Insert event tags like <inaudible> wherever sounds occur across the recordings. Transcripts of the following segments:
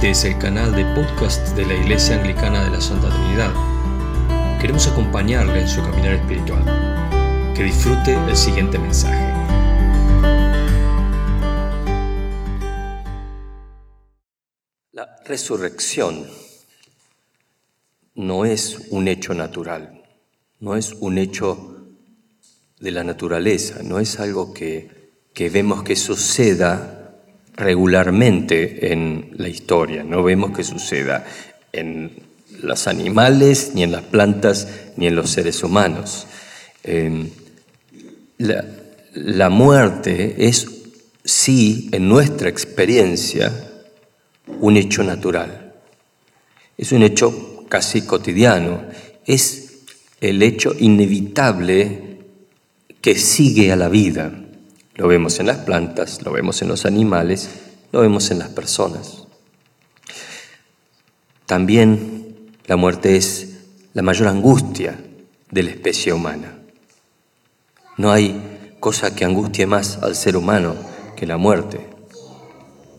Este es el canal de podcast de la Iglesia Anglicana de la Santa Trinidad. Queremos acompañarle en su caminar espiritual. Que disfrute el siguiente mensaje. La resurrección no es un hecho natural, no es un hecho de la naturaleza, no es algo que, que vemos que suceda regularmente en la historia, no vemos que suceda en los animales, ni en las plantas, ni en los seres humanos. Em, la, la muerte es, sí, en nuestra experiencia, un hecho natural. Es un hecho casi cotidiano. Es el hecho inevitable que sigue a la vida. Lo vemos en las plantas, lo vemos en los animales, lo vemos en las personas. También la muerte es la mayor angustia de la especie humana. No hay cosa que angustie más al ser humano que la muerte.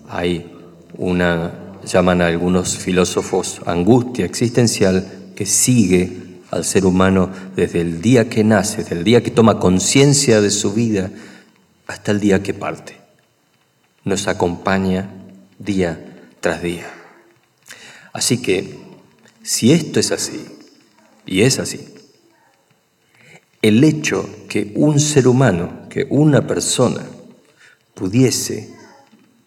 Hay una, llaman algunos filósofos, angustia existencial que sigue al ser humano desde el día que nace, desde el día que toma conciencia de su vida, hasta el día que parte. Nos acompaña día tras día. Así que, si esto es así, y es así, el hecho que un ser humano, que una persona, pudiese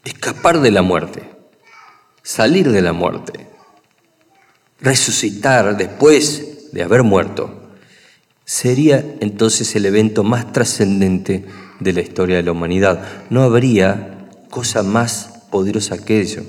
escapar de la muerte, salir de la muerte, resucitar después de haber muerto, sería entonces el evento más trascendente de la historia de la humanidad. No habría cosa más poderosa que ello.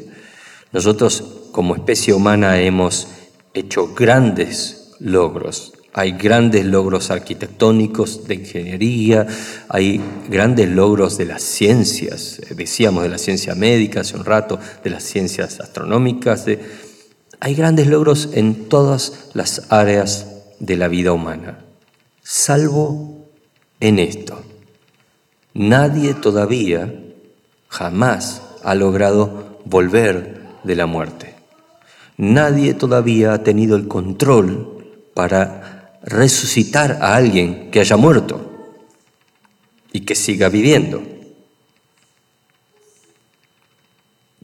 Nosotros como especie humana hemos hecho grandes logros. Hay grandes logros arquitectónicos, de ingeniería, hay grandes logros de las ciencias, decíamos de la ciencia médica hace un rato, de las ciencias astronómicas, hay grandes logros en todas las áreas de la vida humana, salvo en esto, Nadie todavía, jamás, ha logrado volver de la muerte. Nadie todavía ha tenido el control para resucitar a alguien que haya muerto y que siga viviendo.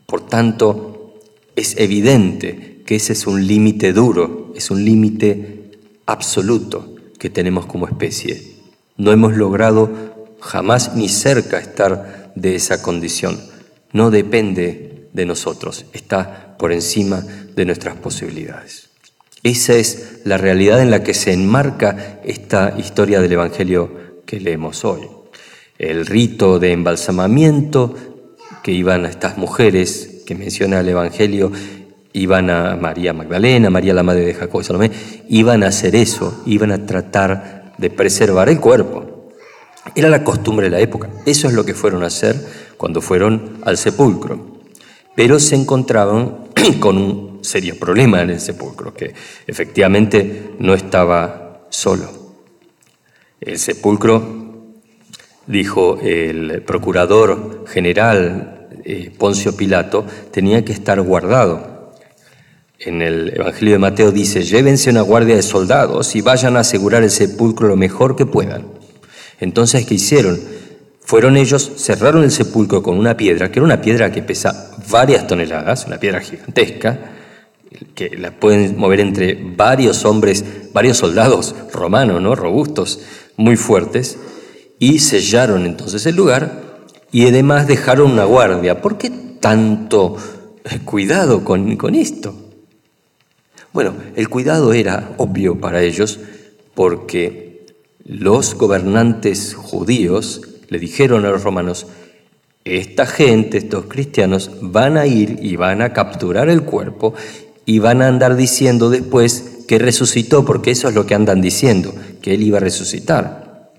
Por tanto, es evidente que ese es un límite duro, es un límite absoluto que tenemos como especie. No hemos logrado jamás ni cerca estar de esa condición. No depende de nosotros, está por encima de nuestras posibilidades. Esa es la realidad en la que se enmarca esta historia del Evangelio que leemos hoy. El rito de embalsamamiento que iban a estas mujeres que menciona el Evangelio, iban a María Magdalena, María la madre de Jacob y Salomé, iban a hacer eso, iban a tratar de preservar el cuerpo, era la costumbre de la época. Eso es lo que fueron a hacer cuando fueron al sepulcro. Pero se encontraban <clears throat> con un serio problema en el sepulcro, que efectivamente no estaba solo. El sepulcro, dijo el procurador general eh, Poncio Pilato, tenía que estar guardado. En el Evangelio de Mateo dice, llévense una guardia de soldados y vayan a asegurar el sepulcro lo mejor que puedan. Entonces, ¿qué hicieron? Fueron ellos, cerraron el sepulcro con una piedra, que era una piedra que pesa varias toneladas, una piedra gigantesca, que la pueden mover entre varios hombres, varios soldados romanos, ¿no? robustos, muy fuertes, y sellaron entonces el lugar y además dejaron una guardia. ¿Por qué tanto cuidado con, con esto? Bueno, el cuidado era obvio para ellos porque los gobernantes judíos le dijeron a los romanos, esta gente, estos cristianos, van a ir y van a capturar el cuerpo y van a andar diciendo después que resucitó, porque eso es lo que andan diciendo, que él iba a resucitar.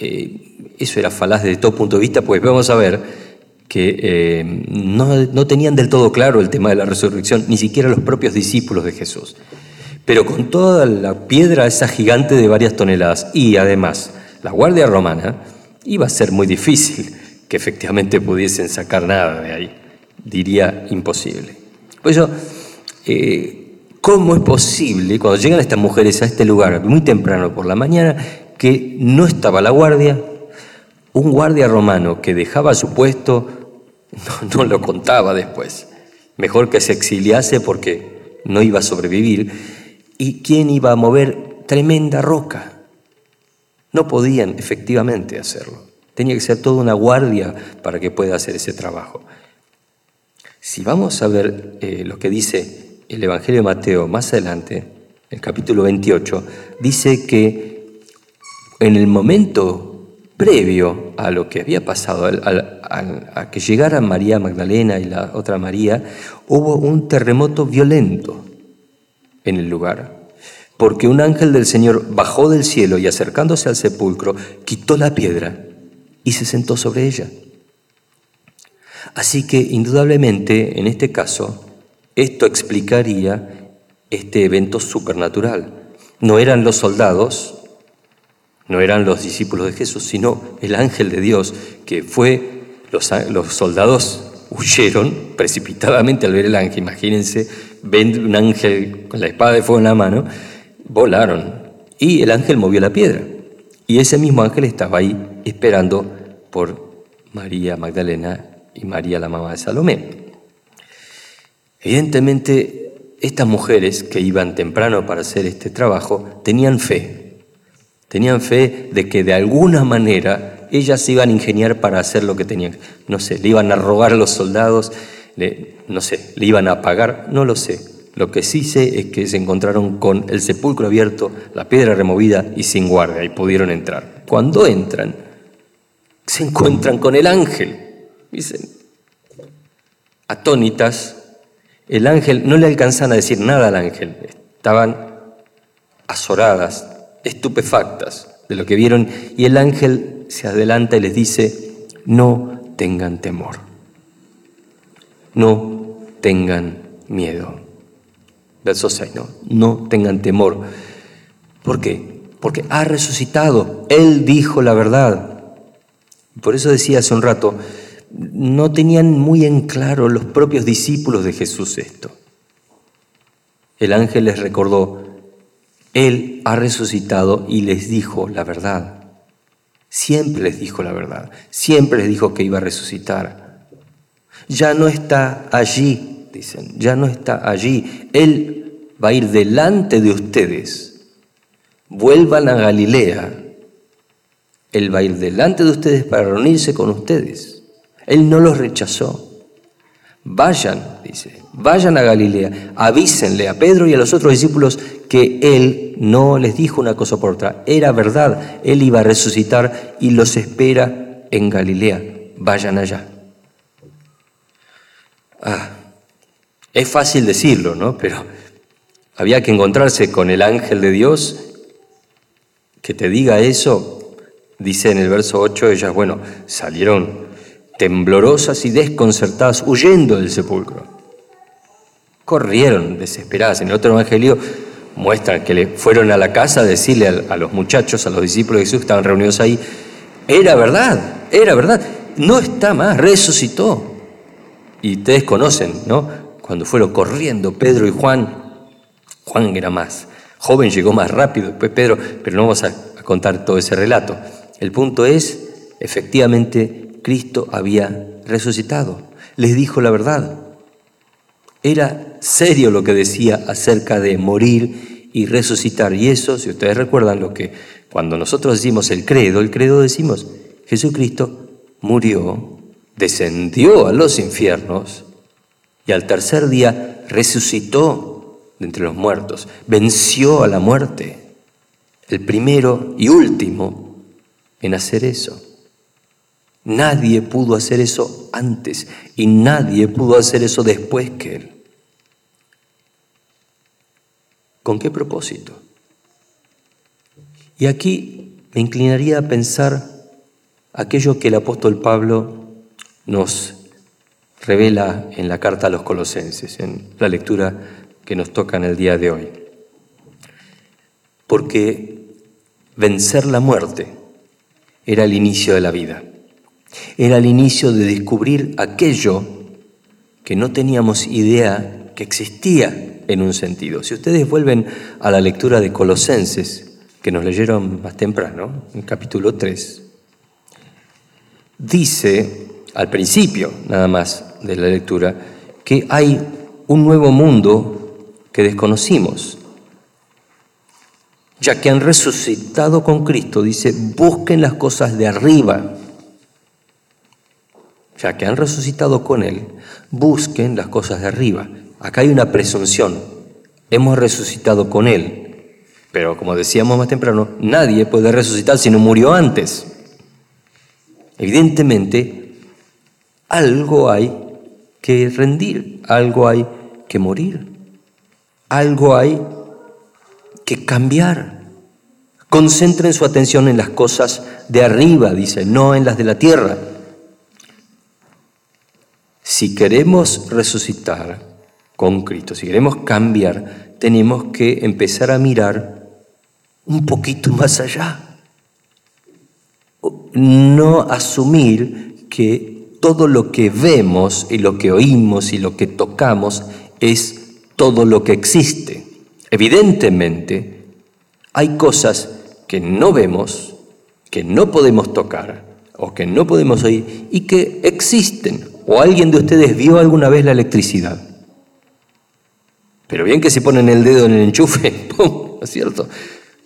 Eh, eso era falaz desde todo punto de vista, pues vamos a ver que eh, no, no tenían del todo claro el tema de la resurrección, ni siquiera los propios discípulos de Jesús pero con toda la piedra esa gigante de varias toneladas y además la Guardia Romana, iba a ser muy difícil que efectivamente pudiesen sacar nada de ahí, diría imposible. Por eso, eh, ¿cómo es posible, cuando llegan estas mujeres a este lugar muy temprano por la mañana, que no estaba la guardia, un guardia romano que dejaba su puesto, no, lo contaba después. Mejor que se exiliase porque no iba a sobrevivir. ¿Y quién iba a mover tremenda roca? No podían efectivamente hacerlo. Tenía que ser toda una guardia para que pueda hacer ese trabajo. Si vamos a ver eh, lo que dice el Evangelio de Mateo más adelante, el capítulo 28, dice que en el momento previo a lo que había pasado, a que llegara María Magdalena y la otra María, hubo un terremoto violento en el lugar, porque un ángel del Señor bajó del cielo y acercándose al sepulcro, quitó la piedra y se sentó sobre ella. Así que indudablemente en este caso esto explicaría este evento supernatural. No eran los soldados, no eran los discípulos de Jesús, sino el ángel de Dios que fue, los, los soldados huyeron precipitadamente al ver el ángel, imagínense, un ángel con la espada de fuego en la mano, volaron y el ángel movió la piedra. Y ese mismo ángel estaba ahí esperando por María Magdalena y María la mamá de Salomé. Evidentemente, estas mujeres que iban temprano para hacer este trabajo tenían fe. Tenían fe de que de alguna manera ellas iban a ingeniar para hacer lo que tenían. No sé, le iban a robar a los soldados, no sé, le iban a pagar, no lo sé. Lo que sí sé es que se encontraron con el sepulcro abierto, la piedra removida y sin guardia y pudieron entrar. Cuando entran, se encuentran con el ángel. Dicen, atónitas, el ángel, no le alcanzan a decir nada al ángel, estaban azoradas, estupefactas de lo que vieron, y el ángel se adelanta y les dice, no tengan temor, no tengan miedo. Verso 6, no, no tengan temor. ¿Por qué? Porque ha resucitado, Él dijo la verdad. Por eso decía hace un rato, no tenían muy en claro los propios discípulos de Jesús esto. El ángel les recordó, Él ha resucitado y les dijo la verdad. Siempre les dijo la verdad, siempre les dijo que iba a resucitar. Ya no está allí, dicen, ya no está allí. Él va a ir delante de ustedes. Vuelvan a Galilea él va a ir delante de ustedes para reunirse con ustedes. Él no los rechazó. Vayan, dice, vayan a Galilea, avísenle a Pedro y a los otros discípulos que Él no les dijo una cosa por otra. Era verdad, Él iba a resucitar y los espera en Galilea. Vayan allá. Ah, es fácil decirlo, ¿no? Pero había que encontrarse con el ángel de Dios que te diga eso Dice en el verso 8, ellas, bueno, salieron temblorosas y desconcertadas, huyendo del sepulcro. Corrieron desesperadas. En el otro evangelio muestran que le fueron a la casa a decirle a, los muchachos, a los discípulos de Jesús que estaban reunidos ahí, era verdad, era verdad, no está más, resucitó. Y ustedes conocen, ¿no? Cuando fueron corriendo Pedro y Juan, Juan era más joven, llegó más rápido, después Pedro, pero no vamos a contar todo ese relato. El punto es, efectivamente, Cristo había resucitado. Les dijo la verdad. Era serio lo que decía acerca de morir y resucitar. Y eso, si ustedes recuerdan lo que cuando nosotros decimos el credo, el credo decimos, Jesucristo murió, descendió a los infiernos y al tercer día resucitó de entre los muertos, venció a la muerte, el primero y último en hacer eso. Nadie pudo hacer eso antes y nadie pudo hacer eso después que Él. ¿Con qué propósito? Y aquí me inclinaría a pensar aquello que el apóstol Pablo nos revela en la carta a los colosenses, en la lectura que nos toca en el día de hoy. Porque vencer la muerte era el inicio de la vida. Era el inicio de descubrir aquello que no teníamos idea que existía en un sentido. Si ustedes vuelven a la lectura de Colosenses, que nos leyeron más temprano, en capítulo 3, dice al principio nada más de la lectura que hay un nuevo mundo que desconocimos. Ya que han resucitado con Cristo, dice, busquen las cosas de arriba. Ya que han resucitado con Él, busquen las cosas de arriba. Acá hay una presunción. Hemos resucitado con Él. Pero como decíamos más temprano, nadie puede resucitar si no murió antes. Evidentemente, algo hay que rendir, algo hay que morir, algo hay que cambiar. Concentren su atención en las cosas de arriba, dice, no en las de la tierra. Si queremos resucitar con Cristo, si queremos cambiar, tenemos que empezar a mirar un poquito más allá. No asumir que todo lo que vemos y lo que oímos y lo que tocamos es todo lo que existe. Evidentemente, hay cosas que no vemos, que no podemos tocar o que no podemos oír y que existen. ¿O alguien de ustedes vio alguna vez la electricidad? Pero bien que si ponen el dedo en el enchufe, <laughs> ¡pum! ¿no es cierto?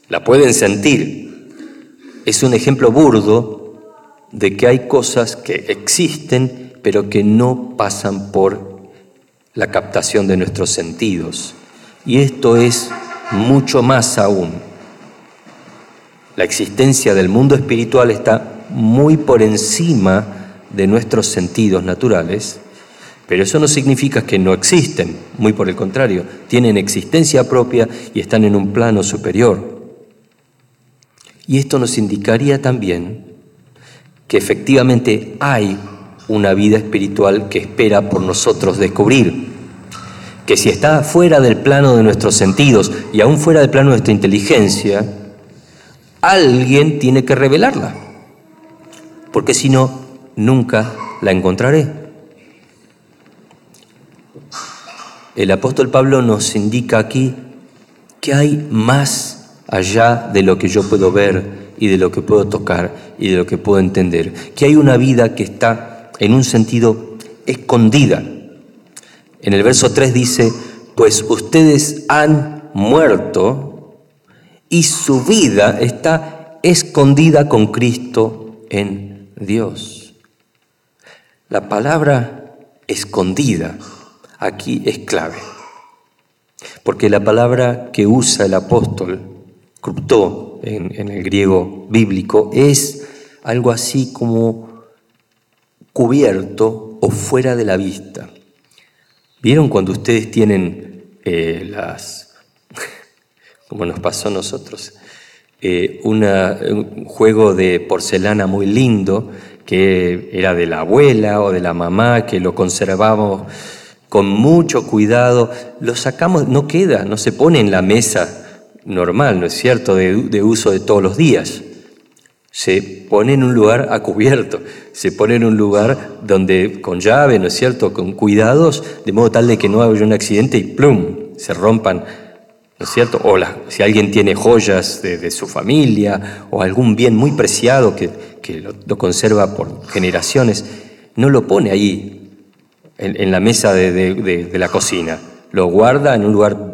La pueden sentir. Es un ejemplo burdo de que hay cosas que existen pero que no pasan por la captación de nuestros sentidos. Y esto es mucho más aún. La existencia del mundo espiritual está muy por encima de nuestros sentidos naturales, pero eso no significa que no existen, muy por el contrario, tienen existencia propia y están en un plano superior. Y esto nos indicaría también que efectivamente hay una vida espiritual que espera por nosotros descubrir. Que si está fuera del plano de nuestros sentidos y aún fuera del plano de nuestra inteligencia, alguien tiene que revelarla. Porque si no, nunca la encontraré. El apóstol Pablo nos indica aquí que hay más allá de lo que yo puedo ver y de lo que puedo tocar y de lo que puedo entender. Que hay una vida que está en un sentido escondida. En el verso 3 dice, pues ustedes han muerto y su vida está escondida con Cristo en Dios. La palabra escondida aquí es clave, porque la palabra que usa el apóstol, cruptó, en, el griego bíblico, es algo así como cubierto o fuera de la vista. ¿Vieron cuando ustedes tienen eh, las, <laughs> como nos pasó a nosotros, eh, un juego de porcelana muy lindo que era de la abuela o de la mamá, que lo conservamos con mucho cuidado, lo sacamos, no queda, no se pone en la mesa normal, ¿no es cierto?, de, uso de todos los días. Se pone en un lugar a cubierto, se pone en un lugar donde con llave, ¿no es cierto?, con cuidados, de modo tal de que no haya un accidente y plum, se rompan, ¿no es cierto? O si alguien tiene joyas de, su familia o algún bien muy preciado que, lo, conserva por generaciones, no lo pone ahí en, la mesa de la cocina, lo guarda en un lugar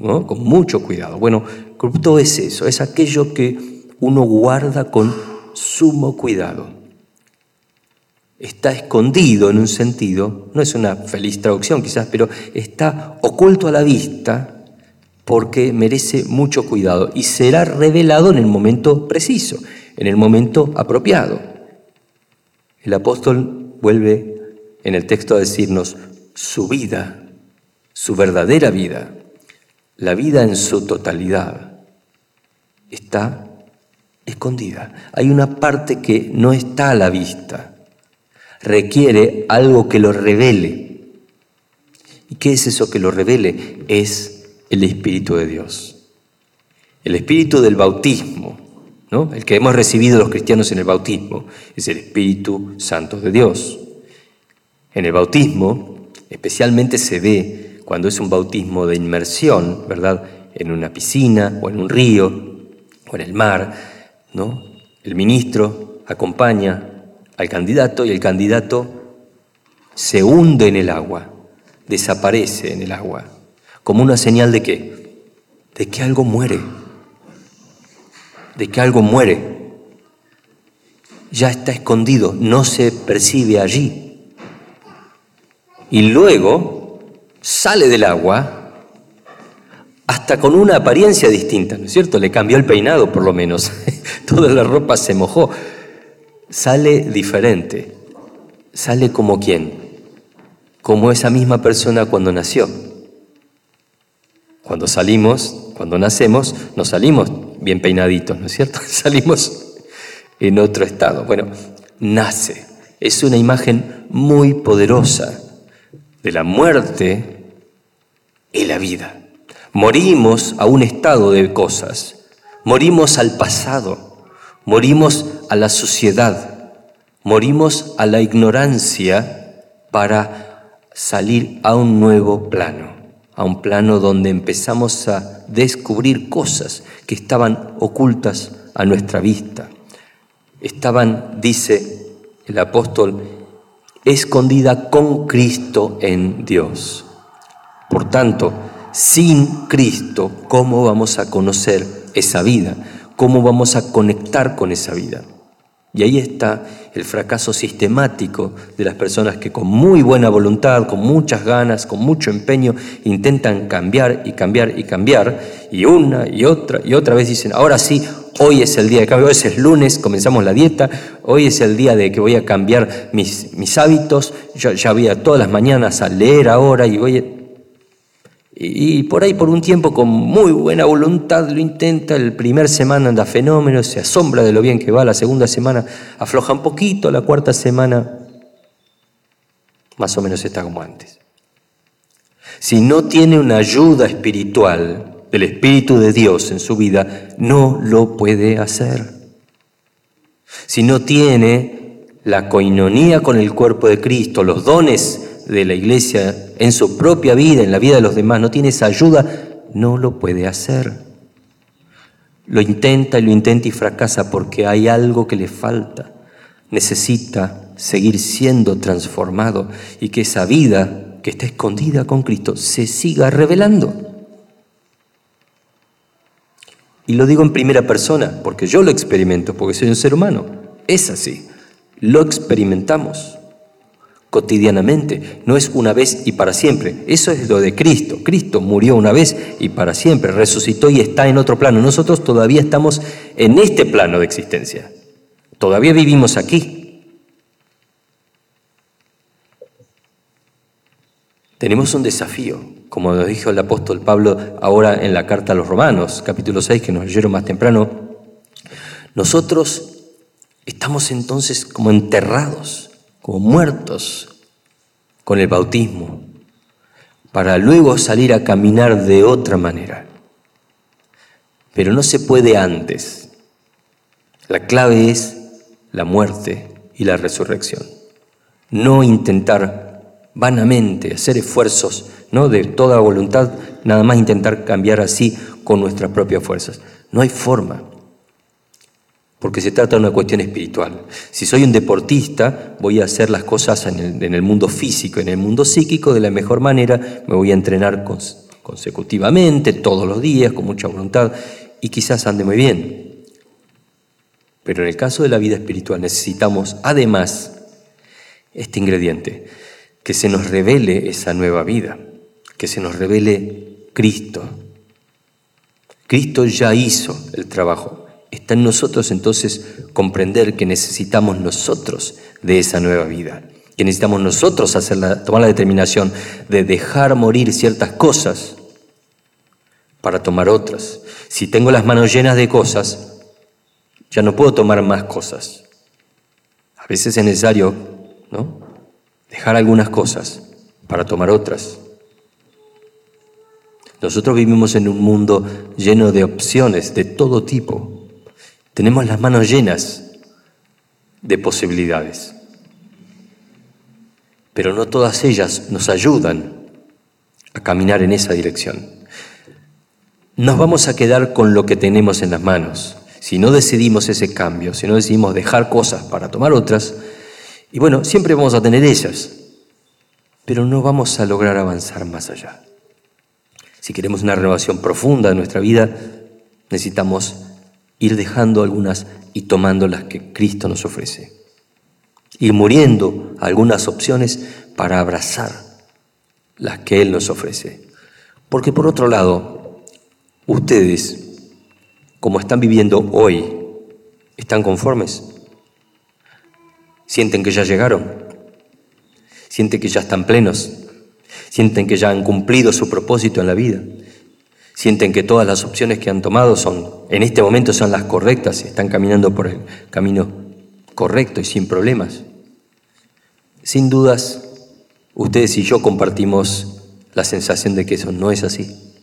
con mucho cuidado. Bueno, todo es eso, es aquello que uno guarda con sumo cuidado. Está escondido en un sentido, no es una feliz traducción quizás, pero está oculto a la vista porque merece mucho cuidado y será revelado en el momento preciso, en el momento apropiado. El apóstol vuelve en el texto a decirnos su vida, su verdadera vida, la vida en su totalidad está escondida. Hay una parte que no está a la vista. Requiere algo que lo revele. ¿Y qué es eso que lo revele? Es el Espíritu de Dios. El Espíritu del bautismo, ¿no? el que hemos recibido los cristianos en el bautismo, es el Espíritu Santo de Dios. En el bautismo especialmente se ve cuando es un bautismo de inmersión, ¿verdad? En una piscina o en un río o en el mar, ¿no? El ministro acompaña al candidato y el candidato se hunde en el agua, desaparece en el agua, como una señal de qué? De que algo muere, de que algo muere. Ya está escondido, no se percibe allí. Y luego sale del agua hasta con una apariencia distinta, ¿no es cierto? Le cambió el peinado por lo menos, <laughs> toda la ropa se mojó, sale diferente, sale como quién, como esa misma persona cuando nació. Cuando salimos, cuando nacemos, no salimos bien peinaditos, ¿no es cierto? <laughs> Salimos en otro estado. Bueno, nace. Es una imagen muy poderosa de la muerte y la vida. Morimos a un estado de cosas, morimos al pasado, Morimos a la suciedad, morimos a la ignorancia para salir a un nuevo plano, a un plano donde empezamos a descubrir cosas que estaban ocultas a nuestra vista. Estaban, dice el apóstol, escondida con Cristo en Dios. Por tanto, sin Cristo, ¿cómo vamos a conocer esa vida? cómo vamos a conectar con esa vida. Y ahí está el fracaso sistemático de las personas que con muy buena voluntad, con muchas ganas, con mucho empeño, intentan cambiar y cambiar y cambiar, y una y otra y otra vez dicen, ahora sí, hoy es el día de cambio, hoy es lunes, comenzamos la dieta, hoy es el día de que voy a cambiar mis, mis hábitos, yo ya voy a todas las mañanas a leer ahora y voy a y por ahí por un tiempo con muy buena voluntad lo intenta, el primer semana anda fenómeno, se asombra de lo bien que va, la segunda semana afloja un poquito, la cuarta semana más o menos está como antes. Si no tiene una ayuda espiritual del Espíritu de Dios en su vida, no lo puede hacer. Si no tiene la coinonía con el cuerpo de Cristo, los dones de la iglesia en su propia vida, en la vida de los demás, no tiene esa ayuda, no lo puede hacer. Lo intenta y lo intenta y fracasa porque hay algo que le falta. Necesita seguir siendo transformado y que esa vida que está escondida con Cristo se siga revelando. Y lo digo en primera persona, porque yo lo experimento, porque soy un ser humano. Es así. Lo experimentamos cotidianamente, no es una vez y para siempre. Eso es lo de Cristo. Cristo murió una vez y para siempre, resucitó y está en otro plano. Nosotros todavía estamos en este plano de existencia. Todavía vivimos aquí. Tenemos un desafío, como nos dijo el apóstol Pablo ahora en la carta a los Romanos, capítulo 6, que nos leyeron más temprano. Nosotros estamos entonces como enterrados como muertos con el bautismo, para luego salir a caminar de otra manera. Pero no se puede antes. La clave es la muerte y la resurrección. No intentar vanamente hacer esfuerzos, no de toda voluntad, nada más intentar cambiar así con nuestras propias fuerzas. No hay forma porque se trata de una cuestión espiritual. Si soy un deportista, voy a hacer las cosas en el, mundo físico, en el mundo psíquico, de la mejor manera, me voy a entrenar consecutivamente, todos los días, con mucha voluntad, y quizás ande muy bien. Pero en el caso de la vida espiritual necesitamos, además, este ingrediente, que se nos revele esa nueva vida, que se nos revele Cristo. Cristo ya hizo el trabajo, Está en nosotros entonces comprender que necesitamos nosotros de esa nueva vida, que necesitamos nosotros hacer tomar la determinación de dejar morir ciertas cosas para tomar otras. Si tengo las manos llenas de cosas, ya no puedo tomar más cosas. A veces es necesario ¿no? dejar algunas cosas para tomar otras. Nosotros vivimos en un mundo lleno de opciones de todo tipo. Tenemos las manos llenas de posibilidades, pero no todas ellas nos ayudan a caminar en esa dirección. Nos vamos a quedar con lo que tenemos en las manos. Si no decidimos ese cambio, si no decidimos dejar cosas para tomar otras, y bueno, siempre vamos a tener ellas, pero no vamos a lograr avanzar más allá. Si queremos una renovación profunda de nuestra vida, necesitamos ir dejando algunas y tomando las que Cristo nos ofrece. Ir muriendo algunas opciones para abrazar las que Él nos ofrece. Porque por otro lado, ustedes, como están viviendo hoy, ¿están conformes? ¿Sienten que ya llegaron? ¿Sienten que ya están plenos? ¿Sienten que ya han cumplido su propósito en la vida? sienten que todas las opciones que han tomado son, en este momento son las correctas, están caminando por el camino correcto y sin problemas. Sin dudas, ustedes y yo compartimos la sensación de que eso no es así,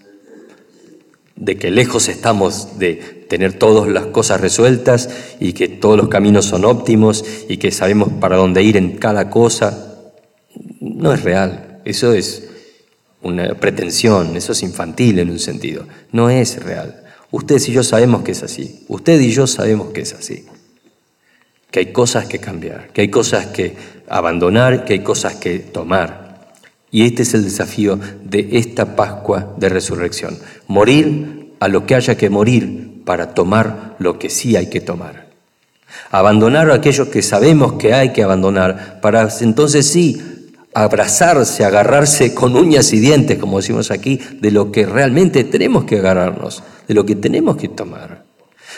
de que lejos estamos de tener todas las cosas resueltas y que todos los caminos son óptimos y que sabemos para dónde ir en cada cosa. No es real, eso es una pretensión, eso es infantil en un sentido, no es real. Ustedes y yo sabemos que es así, usted y yo sabemos que es así, que hay cosas que cambiar, que hay cosas que abandonar, que hay cosas que tomar. Y este es el desafío de esta Pascua de Resurrección, morir a lo que haya que morir para tomar lo que sí hay que tomar. Abandonar a aquellos que sabemos que hay que abandonar para entonces sí abrazarse, agarrarse con uñas y dientes, como decimos aquí, de lo que realmente tenemos que agarrarnos, de lo que tenemos que tomar.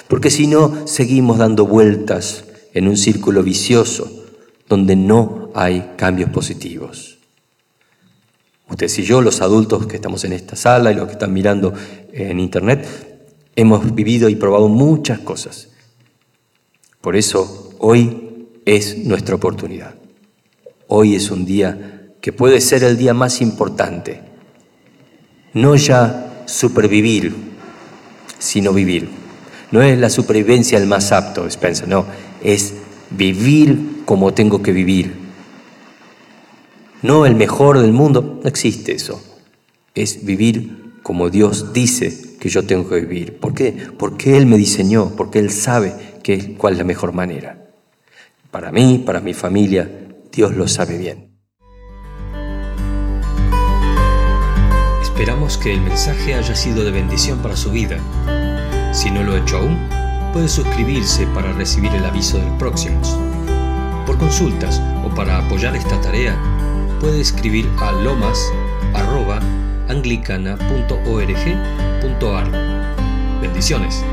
Porque si no, seguimos dando vueltas en un círculo vicioso donde no hay cambios positivos. Ustedes y yo, los adultos que estamos en esta sala y los que están mirando en internet, hemos vivido y probado muchas cosas. Por eso hoy es nuestra oportunidad. Hoy es un día que puede ser el día más importante. No ya supervivir, sino vivir. No es la supervivencia el más apto, Spencer, no, es vivir como tengo que vivir. No el mejor del mundo, no existe eso. Es vivir como Dios dice que yo tengo que vivir. ¿Por qué? Porque Él me diseñó, porque Él sabe cuál es la mejor manera. Para mí, para mi familia, Dios lo sabe bien. Esperamos que el mensaje haya sido de bendición para su vida. Si no lo ha hecho aún, puede suscribirse para recibir el aviso del próximo. Por consultas o para apoyar esta tarea, puede escribir a lomas.anglicana.org.ar. Bendiciones.